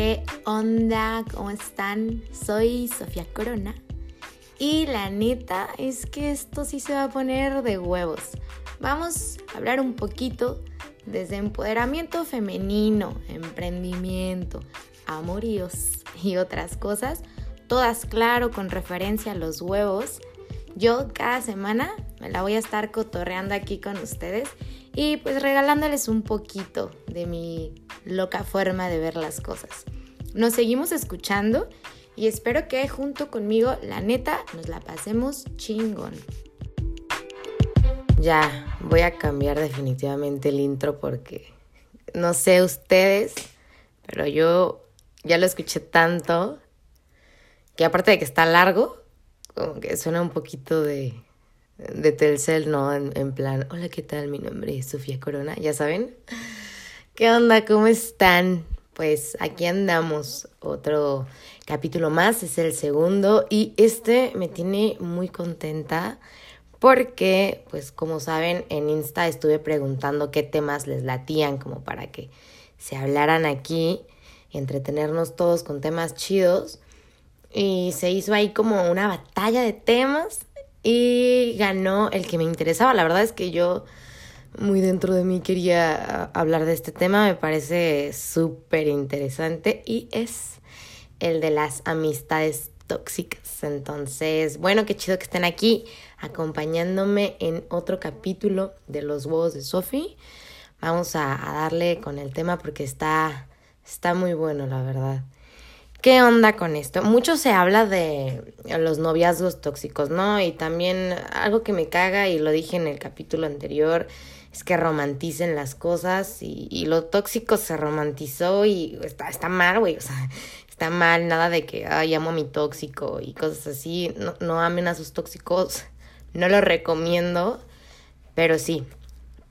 ¿Qué onda? ¿Cómo están? Soy Sofía Corona. Y la neta es que esto sí se va a poner de huevos. Vamos a hablar un poquito desde empoderamiento femenino, emprendimiento, amoríos y otras cosas. Todas claro con referencia a los huevos. Yo cada semana me la voy a estar cotorreando aquí con ustedes y pues regalándoles un poquito de mi loca forma de ver las cosas. Nos seguimos escuchando y espero que junto conmigo, la neta, nos la pasemos chingón. Ya, voy a cambiar definitivamente el intro porque no sé ustedes, pero yo ya lo escuché tanto que aparte de que está largo, como que suena un poquito de, de Telcel, ¿no? En, plan, hola, ¿qué tal? Mi nombre es Sofía Corona, ya saben. ¿Qué onda? ¿Cómo están? Pues aquí andamos, otro capítulo más, es el segundo y este me tiene muy contenta porque, pues como saben, en Insta estuve preguntando qué temas les latían como para que se hablaran aquí y entretenernos todos con temas chidos. Y se hizo ahí como una batalla de temas y ganó el que me interesaba. La verdad es que yo muy dentro de mí quería hablar de este tema, me parece súper interesante y es el de las amistades tóxicas. Entonces, bueno, qué chido que estén aquí acompañándome en otro capítulo de los huevos de Sophie. Vamos a, a darle con el tema porque está, está muy bueno, la verdad. ¿Qué onda con esto? Mucho se habla de los noviazgos tóxicos, ¿no? Y también algo que me caga, y lo dije en el capítulo anterior, es que romanticen las cosas y, lo tóxico se romantizó y está, está mal, güey, o sea, está mal, nada de que, ay, amo a mi tóxico y cosas así, no, no amen a sus tóxicos, no lo recomiendo, pero sí,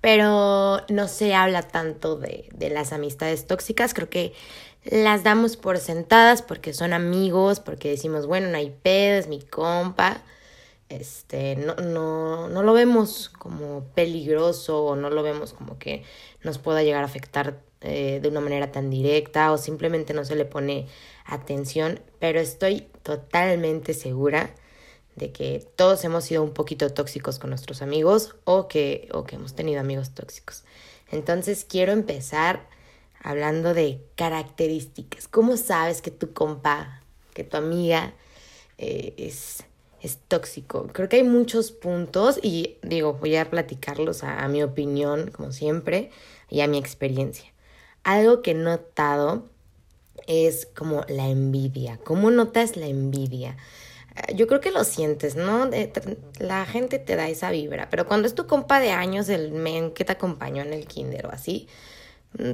pero no se habla tanto de, de las amistades tóxicas, creo que las damos por sentadas porque son amigos, porque decimos, bueno, no hay pedo, es mi compa. Este, no, no, no lo vemos como peligroso o no lo vemos como que nos pueda llegar a afectar eh, de una manera tan directa o simplemente no se le pone atención, pero estoy totalmente segura de que todos hemos sido un poquito tóxicos con nuestros amigos o que, o que hemos tenido amigos tóxicos. Entonces quiero empezar hablando de características. ¿Cómo sabes que tu compa, que tu amiga eh, es, es tóxico? Creo que hay muchos puntos y digo, voy a platicarlos a, mi opinión, como siempre, y a mi experiencia. Algo que he notado es como la envidia. ¿Cómo notas la envidia? Yo creo que lo sientes, ¿no? La gente te da esa vibra, pero cuando es tu compa de años, el men que te acompañó en el kinder o así,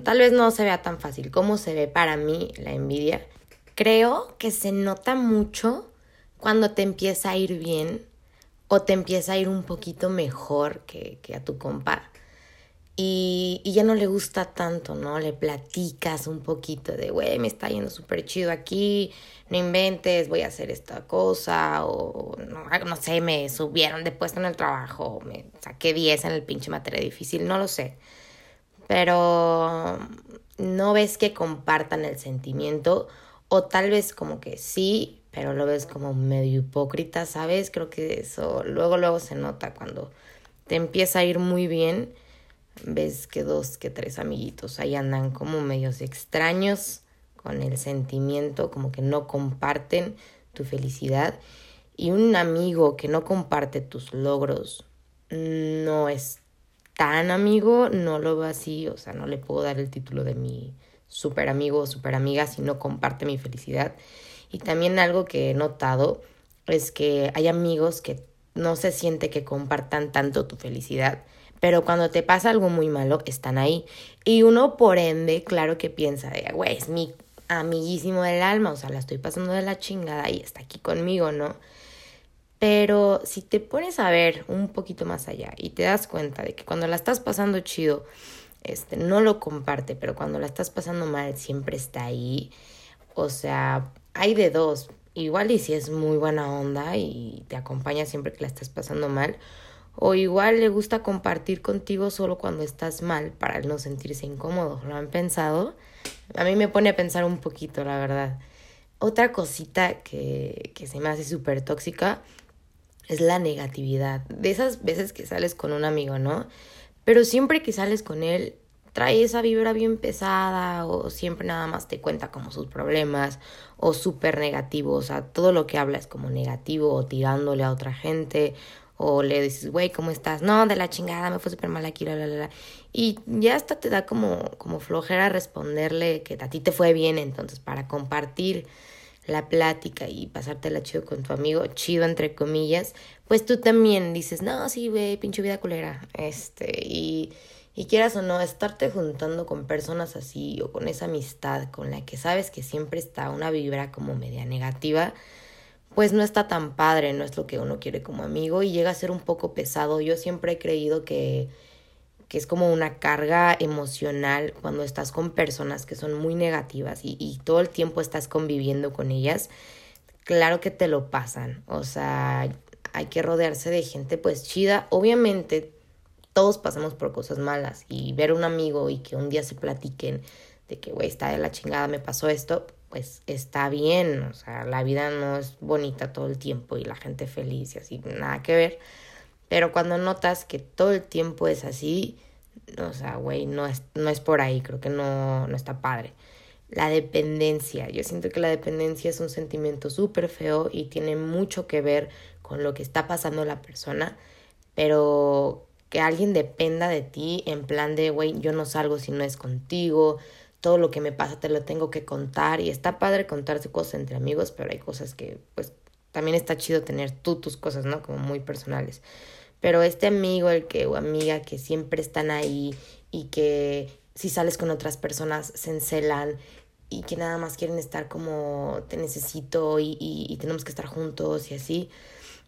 tal vez no se vea tan fácil como se ve para mí la envidia. Creo que se nota mucho cuando te empieza a ir bien o te empieza a ir un poquito mejor que, que a tu compa. Y, y, ya no le gusta tanto, ¿no? Le platicas un poquito de, güey, me está yendo súper chido aquí, no inventes, voy a hacer esta cosa, o no, no sé, me subieron de puesto en el trabajo, me saqué 10 en el pinche materia difícil, no lo sé pero no ves que compartan el sentimiento o tal vez como que sí, pero lo ves como medio hipócrita, ¿sabes? Creo que eso luego luego se nota cuando te empieza a ir muy bien, ves que dos, que tres amiguitos ahí andan como medios extraños con el sentimiento, como que no comparten tu felicidad y un amigo que no comparte tus logros no es tan amigo, no lo veo así, o sea, no le puedo dar el título de mi super amigo o super amiga si no comparte mi felicidad. Y también algo que he notado es que hay amigos que no se siente que compartan tanto tu felicidad, pero cuando te pasa algo muy malo, están ahí. Y uno, por ende, claro que piensa, güey, es mi amiguísimo del alma, o sea, la estoy pasando de la chingada y está aquí conmigo, ¿no? Pero si te pones a ver un poquito más allá y te das cuenta de que cuando la estás pasando chido, este, no lo comparte, pero cuando la estás pasando mal siempre está ahí. O sea, hay de dos. Igual y si es muy buena onda y te acompaña siempre que la estás pasando mal. O igual le gusta compartir contigo solo cuando estás mal para no sentirse incómodo. ¿Lo han pensado? A mí me pone a pensar un poquito, la verdad. Otra cosita que, que se me hace súper tóxica es la negatividad. De esas veces que sales con un amigo, ¿no? Pero siempre que sales con él, trae esa vibra bien pesada o siempre nada más te cuenta como sus problemas o súper negativo, o sea, todo lo que habla es como negativo o tirándole a otra gente o le dices, güey, ¿cómo estás? No, de la chingada, me fue súper mal aquí, la, la, la. Y ya hasta te da como, como flojera responderle que a ti te fue bien, entonces para compartir la plática y pasártela chido con tu amigo, chido entre comillas, pues tú también dices, no, sí, güey, pinche vida culera, este, y, y quieras o no, estarte juntando con personas así o con esa amistad con la que sabes que siempre está una vibra como media negativa, pues no está tan padre, no es lo que uno quiere como amigo y llega a ser un poco pesado. Yo siempre he creído que, que es como una carga emocional cuando estás con personas que son muy negativas y, y todo el tiempo estás conviviendo con ellas. Claro que te lo pasan, o sea, hay que rodearse de gente pues chida. Obviamente todos pasamos por cosas malas y ver a un amigo y que un día se platiquen de que, güey, está de la chingada, me pasó esto, pues está bien, o sea, la vida no es bonita todo el tiempo y la gente feliz y así, nada que ver. Pero cuando notas que todo el tiempo es así, o sea, güey, no es, no es por ahí, creo que no, no está padre. La dependencia, yo siento que la dependencia es un sentimiento súper feo y tiene mucho que ver con lo que está pasando la persona, pero que alguien dependa de ti en plan de, güey, yo no salgo si no es contigo, todo lo que me pasa te lo tengo que contar y está padre contarse cosas entre amigos, pero hay cosas que pues también está chido tener tú tus cosas, ¿no? Como muy personales. Pero este amigo, el que o amiga que siempre están ahí y que si sales con otras personas se encelan y que nada más quieren estar como te necesito y, y, y tenemos que estar juntos y así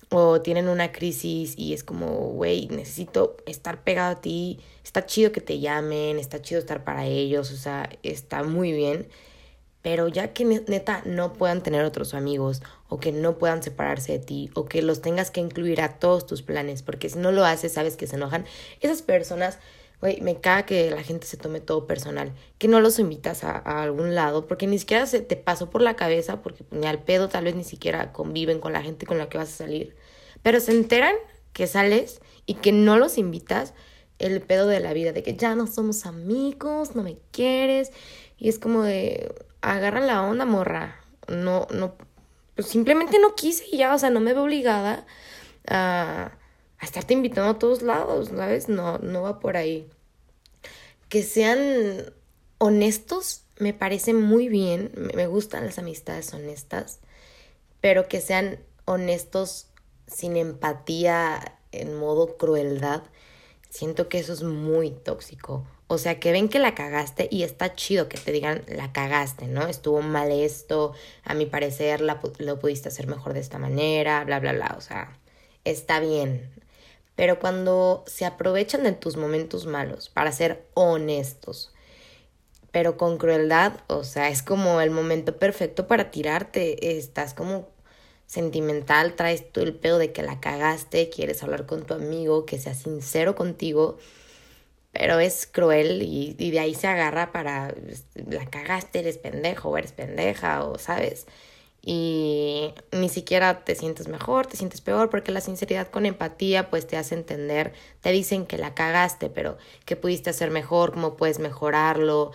o tienen una crisis y es como, güey, necesito estar pegado a ti, está chido que te llamen, está chido estar para ellos, o sea, está muy bien, pero ya que neta no puedan tener otros amigos o que no puedan separarse de ti o que los tengas que incluir a todos tus planes, porque si no lo haces, sabes que se enojan, esas personas Güey, me caga que la gente se tome todo personal, que no los invitas a, algún lado, porque ni siquiera se te pasó por la cabeza, porque ni al pedo tal vez ni siquiera conviven con la gente con la que vas a salir, pero se enteran que sales y que no los invitas, el pedo de la vida, de que ya no somos amigos, no me quieres, y es como de, agarra la onda, morra, no, no, pues simplemente no quise y ya, o sea, no me veo obligada a a estarte invitando a todos lados, ¿sabes? No, no va por ahí. Que sean honestos me parece muy bien, me gustan las amistades honestas, pero que sean honestos sin empatía, en modo crueldad, siento que eso es muy tóxico. O sea, que ven que la cagaste y está chido que te digan la cagaste, ¿no? Estuvo mal esto, a mi parecer la, lo pudiste hacer mejor de esta manera, bla, bla, bla. O sea, está bien. Pero cuando se aprovechan de tus momentos malos para ser honestos, pero con crueldad, o sea, es como el momento perfecto para tirarte. Estás como sentimental, traes todo el pedo de que la cagaste, quieres hablar con tu amigo, que sea sincero contigo, pero es cruel y, de ahí se agarra para la cagaste, eres pendejo eres pendeja o sabes y ni siquiera te sientes mejor, te sientes peor, porque la sinceridad con empatía pues te hace entender, te dicen que la cagaste, pero que pudiste hacer mejor, cómo puedes mejorarlo.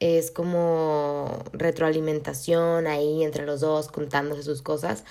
Es como retroalimentación ahí entre los dos contándose sus cosas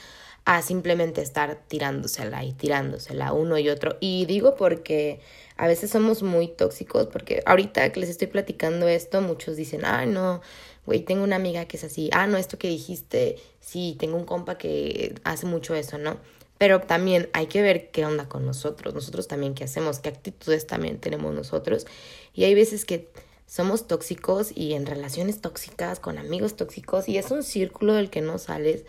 a simplemente estar tirándosela y tirándosela uno y otro. Y digo porque a veces somos muy tóxicos, porque ahorita que les estoy platicando esto, muchos dicen, ah, no, güey, tengo una amiga que es así, ah, no, esto que dijiste, sí, tengo un compa que hace mucho eso, ¿no? Pero también hay que ver qué onda con nosotros, nosotros también qué hacemos, qué actitudes también tenemos nosotros. Y hay veces que somos tóxicos y en relaciones tóxicas, con amigos tóxicos, y es un círculo del que no sales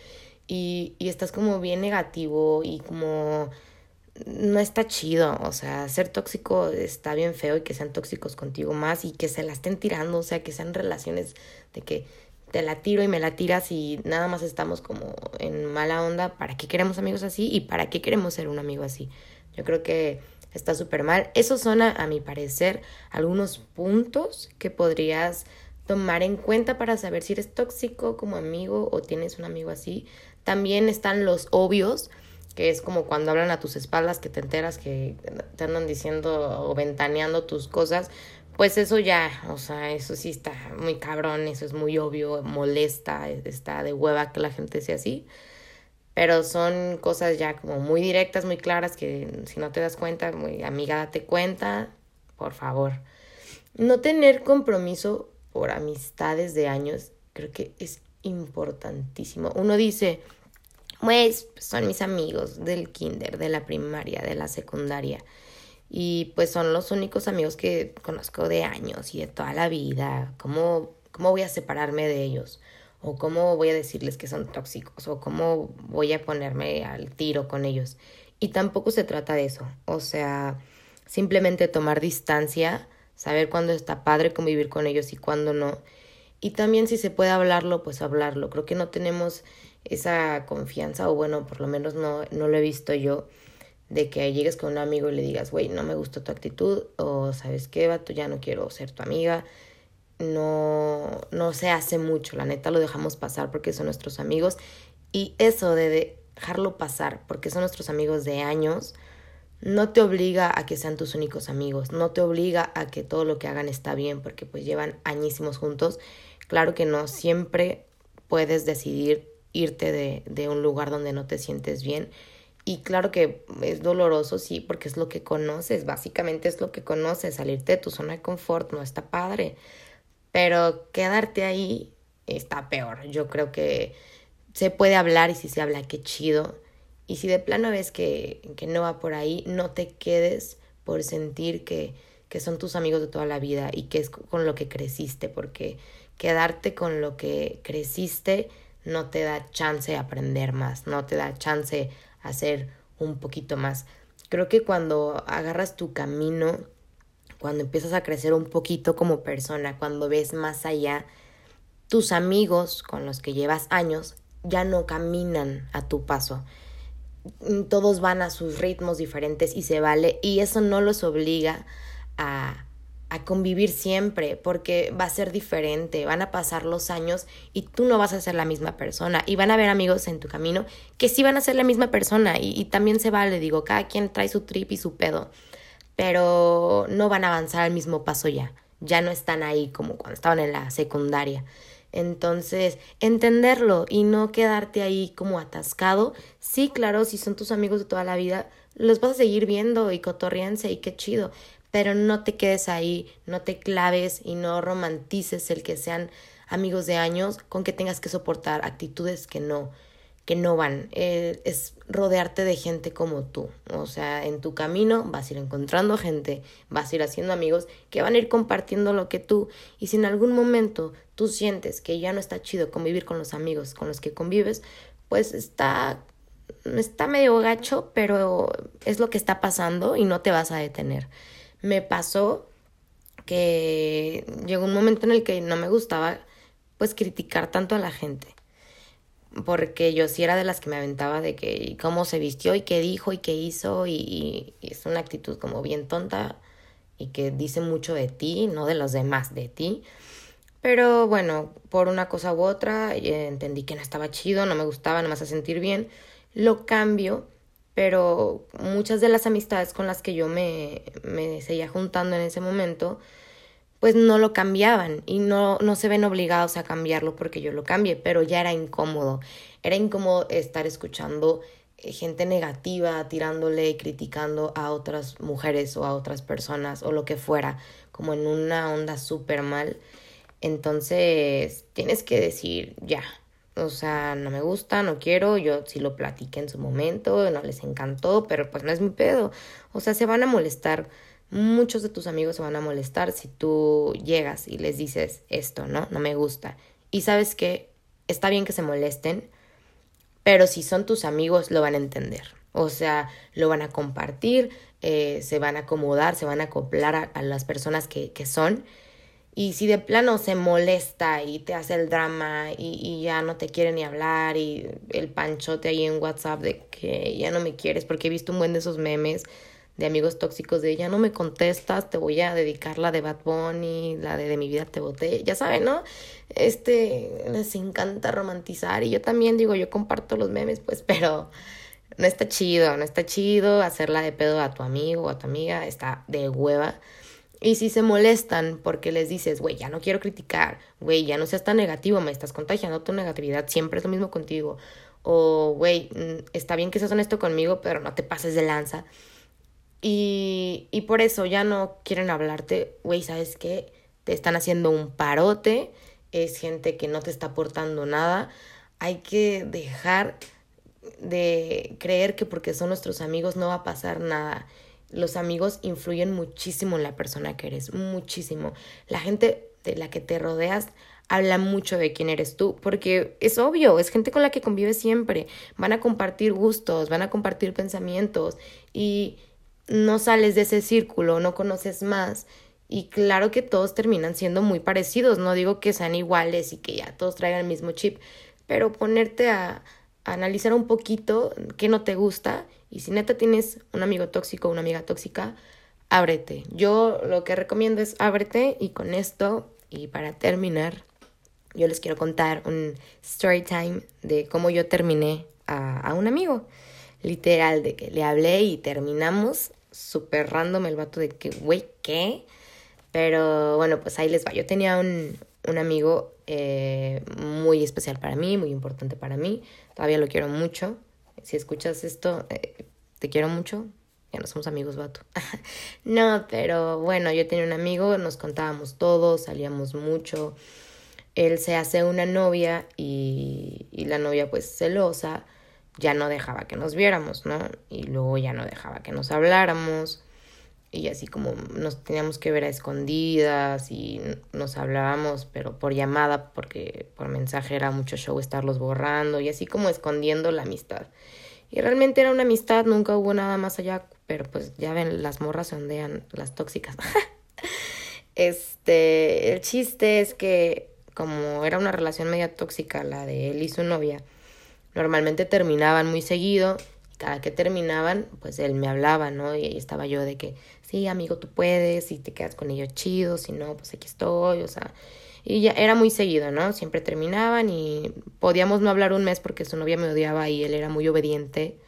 y, y estás como bien negativo y como no está chido, o sea, ser tóxico está bien feo y que sean tóxicos contigo más y que se la estén tirando, o sea, que sean relaciones de que te la tiro y me la tiras y nada más estamos como en mala onda, ¿para qué queremos amigos así y para qué queremos ser un amigo así? Yo creo que está súper mal. Esos son, a, mi parecer, algunos puntos que podrías tomar en cuenta para saber si eres tóxico como amigo o tienes un amigo así. También están los obvios, que es como cuando hablan a tus espaldas que te enteras que te andan diciendo o ventaneando tus cosas, pues eso ya, o sea, eso sí está muy cabrón, eso es muy obvio, molesta, está de hueva que la gente sea así. Pero son cosas ya como muy directas, muy claras, que si no te das cuenta, amiga, date cuenta, por favor. No tener compromiso por amistades de años, creo que es importantísimo. Uno dice, pues son mis amigos del kinder, de la primaria, de la secundaria. Y pues son los únicos amigos que conozco de años y de toda la vida. ¿Cómo, cómo voy a separarme de ellos? ¿O cómo voy a decirles que son tóxicos? ¿O cómo voy a ponerme al tiro con ellos? Y tampoco se trata de eso. O sea, simplemente tomar distancia, saber cuándo está padre convivir con ellos y cuándo no. Y también si se puede hablarlo, pues hablarlo. Creo que no tenemos esa confianza, o bueno, por lo menos no, no lo he visto yo, de que llegues con un amigo y le digas, güey, no me gusta tu actitud, o sabes qué, vato, ya no quiero ser tu amiga. No, no se hace mucho, la neta lo dejamos pasar porque son nuestros amigos. Y eso de dejarlo pasar porque son nuestros amigos de años, no te obliga a que sean tus únicos amigos, no te obliga a que todo lo que hagan está bien porque pues llevan añísimos juntos. Claro que no, siempre puedes decidir irte de, de un lugar donde no te sientes bien. Y claro que es doloroso, sí, porque es lo que conoces, básicamente es lo que conoces, salirte de tu zona de confort no está padre, pero quedarte ahí está peor. Yo creo que se puede hablar y si se habla, qué chido. Y si de plano ves que, que no va por ahí, no te quedes por sentir que, que son tus amigos de toda la vida y que es con lo que creciste, porque quedarte con lo que creciste no te da chance de aprender más, no te da chance a hacer un poquito más. Creo que cuando agarras tu camino, cuando empiezas a crecer un poquito como persona, cuando ves más allá, tus amigos con los que llevas años ya no caminan a tu paso. Todos van a sus ritmos diferentes y se vale y eso no los obliga a a convivir siempre, porque va a ser diferente, van a pasar los años y tú no vas a ser la misma persona y van a haber amigos en tu camino que sí van a ser la misma persona y, también se vale, digo, cada quien trae su trip y su pedo, pero no van a avanzar al mismo paso ya, ya no están ahí como cuando estaban en la secundaria. Entonces, entenderlo y no quedarte ahí como atascado. Sí, claro, si son tus amigos de toda la vida, los vas a seguir viendo y cotorriense y qué chido, pero no te quedes ahí, no te claves y no romantices el que sean amigos de años con que tengas que soportar actitudes que no que no van. Eh, es rodearte de gente como tú. O sea en tu camino vas a ir encontrando gente vas a ir haciendo amigos que van a ir compartiendo lo que tú. Y si en algún momento tú sientes que ya no está chido convivir con los amigos con los que convives pues está está medio gacho pero es lo que está pasando y no te vas a detener me pasó que llegó un momento en el que no me gustaba pues criticar tanto a la gente. Porque yo sí era de las que me aventaba de que cómo se vistió y qué dijo y qué hizo y, es una actitud como bien tonta y que dice mucho de ti, no de los demás, de ti. Pero bueno, por una cosa u otra eh, entendí que no estaba chido, no me gustaba, no me hacía sentir bien. Lo cambio pero muchas de las amistades con las que yo me, me seguía juntando en ese momento, pues no lo cambiaban y no, no se ven obligados a cambiarlo porque yo lo cambie, pero ya era incómodo. Era incómodo estar escuchando eh, gente negativa tirándole y criticando a otras mujeres o a otras personas o lo que fuera, como en una onda súper mal. Entonces tienes que decir, ya, o sea, no me gusta, no quiero, yo sí lo platiqué en su momento, no les encantó, pero pues no es mi pedo. O sea, se van a molestar, muchos de tus amigos se van a molestar si tú llegas y les dices esto, ¿no? No me gusta. Y sabes que está bien que se molesten, pero si son tus amigos lo van a entender. O sea, lo van a compartir, eh, se van a acomodar, se van a acoplar a, las personas que, que son y si de plano se molesta y te hace el drama y, ya no te quiere ni hablar y el panchote ahí en WhatsApp de que ya no me quieres porque he visto un buen de esos memes de amigos tóxicos de ya no me contestas, te voy a dedicar la de Bad Bunny, la de de mi vida te boté, ya saben, ¿no? Este, les encanta romantizar y yo también digo, yo comparto los memes, pues, pero no está chido, no está chido hacerla de pedo a tu amigo o a tu amiga, está de hueva. Y si se molestan porque les dices, güey, ya no quiero criticar, güey, ya no seas tan negativo, me estás contagiando tu negatividad, siempre es lo mismo contigo. O, güey, mm, está bien que seas honesto conmigo, pero no te pases de lanza. Y, y por eso ya no quieren hablarte, güey, ¿sabes qué? Te están haciendo un parote, es gente que no te está aportando nada. Hay que dejar de creer que porque son nuestros amigos no va a pasar nada. Los amigos influyen muchísimo en la persona que eres, muchísimo. La gente de la que te rodeas habla mucho de quién eres tú, porque es obvio, es gente con la que convives siempre. Van a compartir gustos, van a compartir pensamientos y no sales de ese círculo, no conoces más. Y claro que todos terminan siendo muy parecidos, no digo que sean iguales y que ya todos traigan el mismo chip, pero ponerte a, analizar un poquito qué no te gusta y si neta tienes un amigo tóxico o una amiga tóxica, ábrete. Yo lo que recomiendo es ábrete y con esto y para terminar, yo les quiero contar un story time de cómo yo terminé a, a un amigo. Literal, de que le hablé y terminamos súper random el vato de que, güey, ¿qué? Pero bueno, pues ahí les va. Yo tenía un, un amigo eh, muy especial para mí, muy importante para mí. Todavía lo quiero mucho. Si escuchas esto, eh, te quiero mucho. Ya no somos amigos, vato. no, pero bueno, yo tenía un amigo, nos contábamos todo, salíamos mucho. Él se hace una novia y, y la novia pues celosa ya no dejaba que nos viéramos, ¿no? Y luego ya no dejaba que nos habláramos y así como nos teníamos que ver a escondidas y nos hablábamos, pero por llamada, porque por mensaje era mucho show estarlos borrando y así como escondiendo la amistad. Y realmente era una amistad, nunca hubo nada más allá, pero pues ya ven, las morras ondean, las tóxicas. este, el chiste es que como era una relación media tóxica la de él y su novia, normalmente terminaban muy seguido cada que terminaban, pues él me hablaba, ¿no? Y estaba yo de que, sí, amigo, tú puedes, y te quedas con ellos chido, si no, pues aquí estoy, o sea, y ya era muy seguido, ¿no? Siempre terminaban y podíamos no hablar un mes porque su novia me odiaba y él era muy obediente,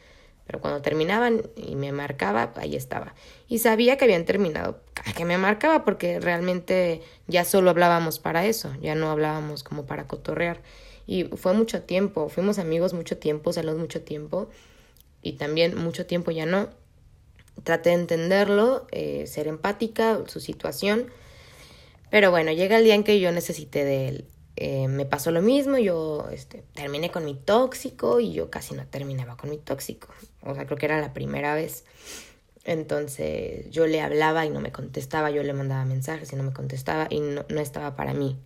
pero cuando terminaban y me marcaba, ahí estaba. Y sabía que habían terminado, que me marcaba porque realmente ya solo hablábamos para eso, ya no hablábamos como para cotorrear. Y fue mucho tiempo, fuimos amigos mucho tiempo, salimos mucho tiempo y también mucho tiempo ya no. Traté de entenderlo, eh, ser empática, su situación. Pero bueno, llega el día en que yo necesité de él. Eh, me pasó lo mismo, yo este, terminé con mi tóxico y yo casi no terminaba con mi tóxico. O sea, creo que era la primera vez. Entonces yo le hablaba y no me contestaba, yo le mandaba mensajes y no me contestaba y no, no estaba para mí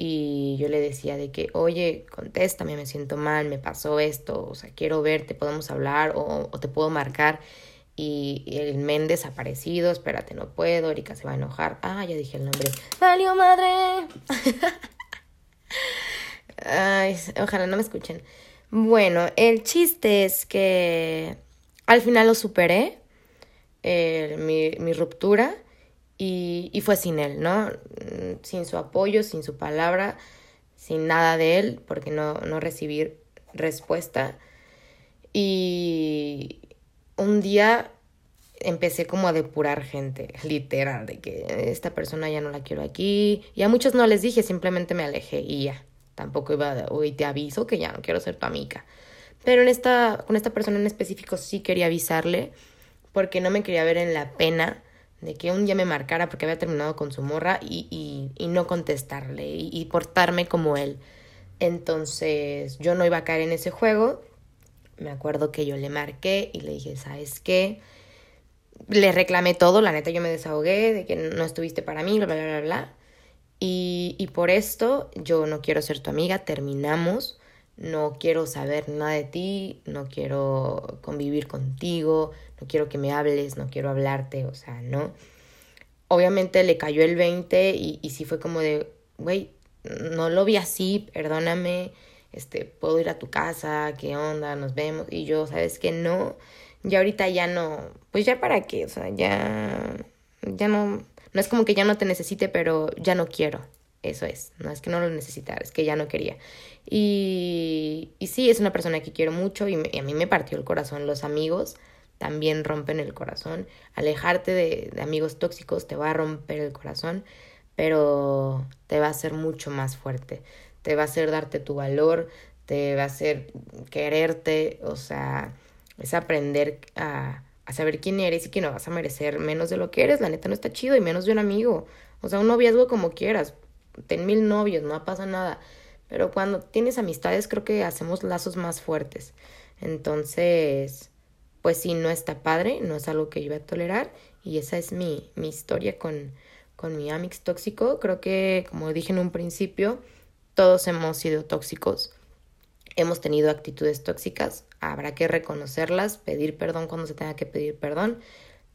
y yo le decía de que, oye, contéstame, me siento mal, me pasó esto, o sea, quiero verte, podemos hablar o, te puedo marcar. Y, el men desaparecido, espérate, no puedo, Erika se va a enojar. Ah, ya dije el nombre. ¡Valió madre! Ojalá no me escuchen. Bueno, el chiste es que al final lo superé, eh, mi, mi ruptura y, y fue sin él, ¿no? Sin su apoyo, sin su palabra, sin nada de él, porque no, no recibí respuesta. Y un día empecé como a depurar gente, literal, de que esta persona ya no la quiero aquí. Y a muchos no les dije, simplemente me alejé y ya. Tampoco iba a, hoy te aviso que ya no quiero ser tu amiga. Pero en esta, con esta persona en específico sí quería avisarle, porque no me quería ver en la pena de que un día me marcara porque había terminado con su morra y, y, y no contestarle y, y, portarme como él. Entonces yo no iba a caer en ese juego. Me acuerdo que yo le marqué y le dije, ¿sabes qué? Le reclamé todo, la neta yo me desahogué de que no estuviste para mí, bla, bla, bla, bla. Y, y por esto yo no quiero ser tu amiga, terminamos. No quiero saber nada de ti, no quiero convivir contigo, no quiero que me hables, no quiero hablarte, o sea, no. Obviamente le cayó el 20 y, y sí fue como de, güey, no lo vi así, perdóname, este, puedo ir a tu casa, qué onda, nos vemos. Y yo, ¿sabes que No, ya ahorita ya no, pues ya para qué, o sea, ya, ya no, no es como que ya no te necesite, pero ya no quiero. Eso es, no es que no lo necesitara, es que ya no quería. Y, y sí, es una persona que quiero mucho y, a mí me partió el corazón. Los amigos también rompen el corazón. Alejarte de, de amigos tóxicos te va a romper el corazón, pero te va a hacer mucho más fuerte. Te va a hacer darte tu valor, te va a hacer quererte, o sea, es aprender a, a saber quién eres y que no vas a merecer menos de lo que eres. La neta no está chido y menos de un amigo. O sea, un noviazgo como quieras. Ten mil novios, no pasa nada. Pero cuando tienes amistades creo que hacemos lazos más fuertes. Entonces, pues sí, no está padre, no es algo que yo voy a tolerar. Y esa es mi, mi historia con, con mi amix tóxico. Creo que, como dije en un principio, todos hemos sido tóxicos hemos tenido actitudes tóxicas, habrá que reconocerlas, pedir perdón cuando se tenga que pedir perdón,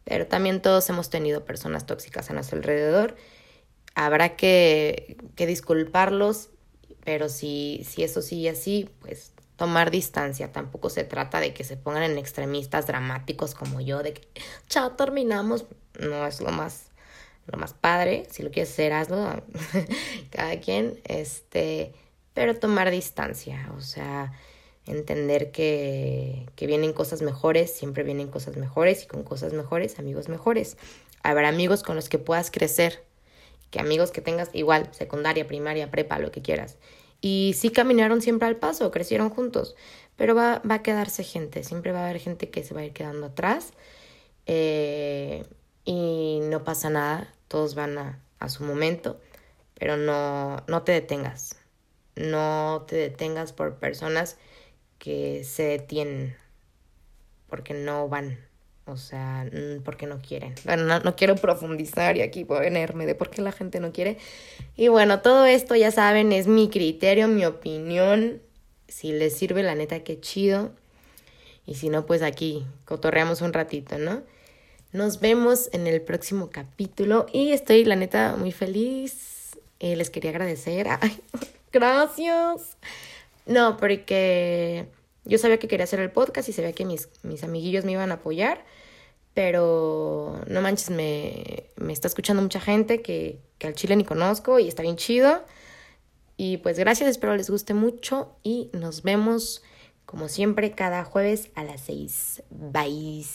pero también todos hemos tenido personas tóxicas a nuestro alrededor, habrá que, que disculparlos, pero si, si eso sigue así, pues tomar distancia, tampoco se trata de que se pongan en extremistas dramáticos como yo, de que chao, terminamos, no es lo más lo más padre, si lo quieres hacer, hazlo, cada quien, este, pero tomar distancia, o sea, entender que, que vienen cosas mejores, siempre vienen cosas mejores y con cosas mejores, amigos mejores. Habrá amigos con los que puedas crecer, que amigos que tengas igual, secundaria, primaria, prepa, lo que quieras. Y sí caminaron siempre al paso, crecieron juntos, pero va, va a quedarse gente, siempre va a haber gente que se va a ir quedando atrás eh, y no pasa nada, todos van a, a su momento, pero no, no te detengas, no te detengas por personas que se detienen porque no van, o sea, porque no quieren. Bueno, no, quiero profundizar y aquí ponerme de por qué la gente no quiere. Y bueno, todo esto ya saben, es mi criterio, mi opinión. Si les sirve, la neta, qué chido. Y si no, pues aquí cotorreamos un ratito, ¿no? Nos vemos en el próximo capítulo y estoy, la neta, muy feliz. Eh, les quería agradecer. Ay, gracias. No, porque yo sabía que quería hacer el podcast y sabía que mis, mis amiguillos me iban a apoyar, pero no manches, me, me está escuchando mucha gente que, que al chile ni conozco y está bien chido. Y pues gracias, espero les guste mucho y nos vemos como siempre cada jueves a las 6. Bye.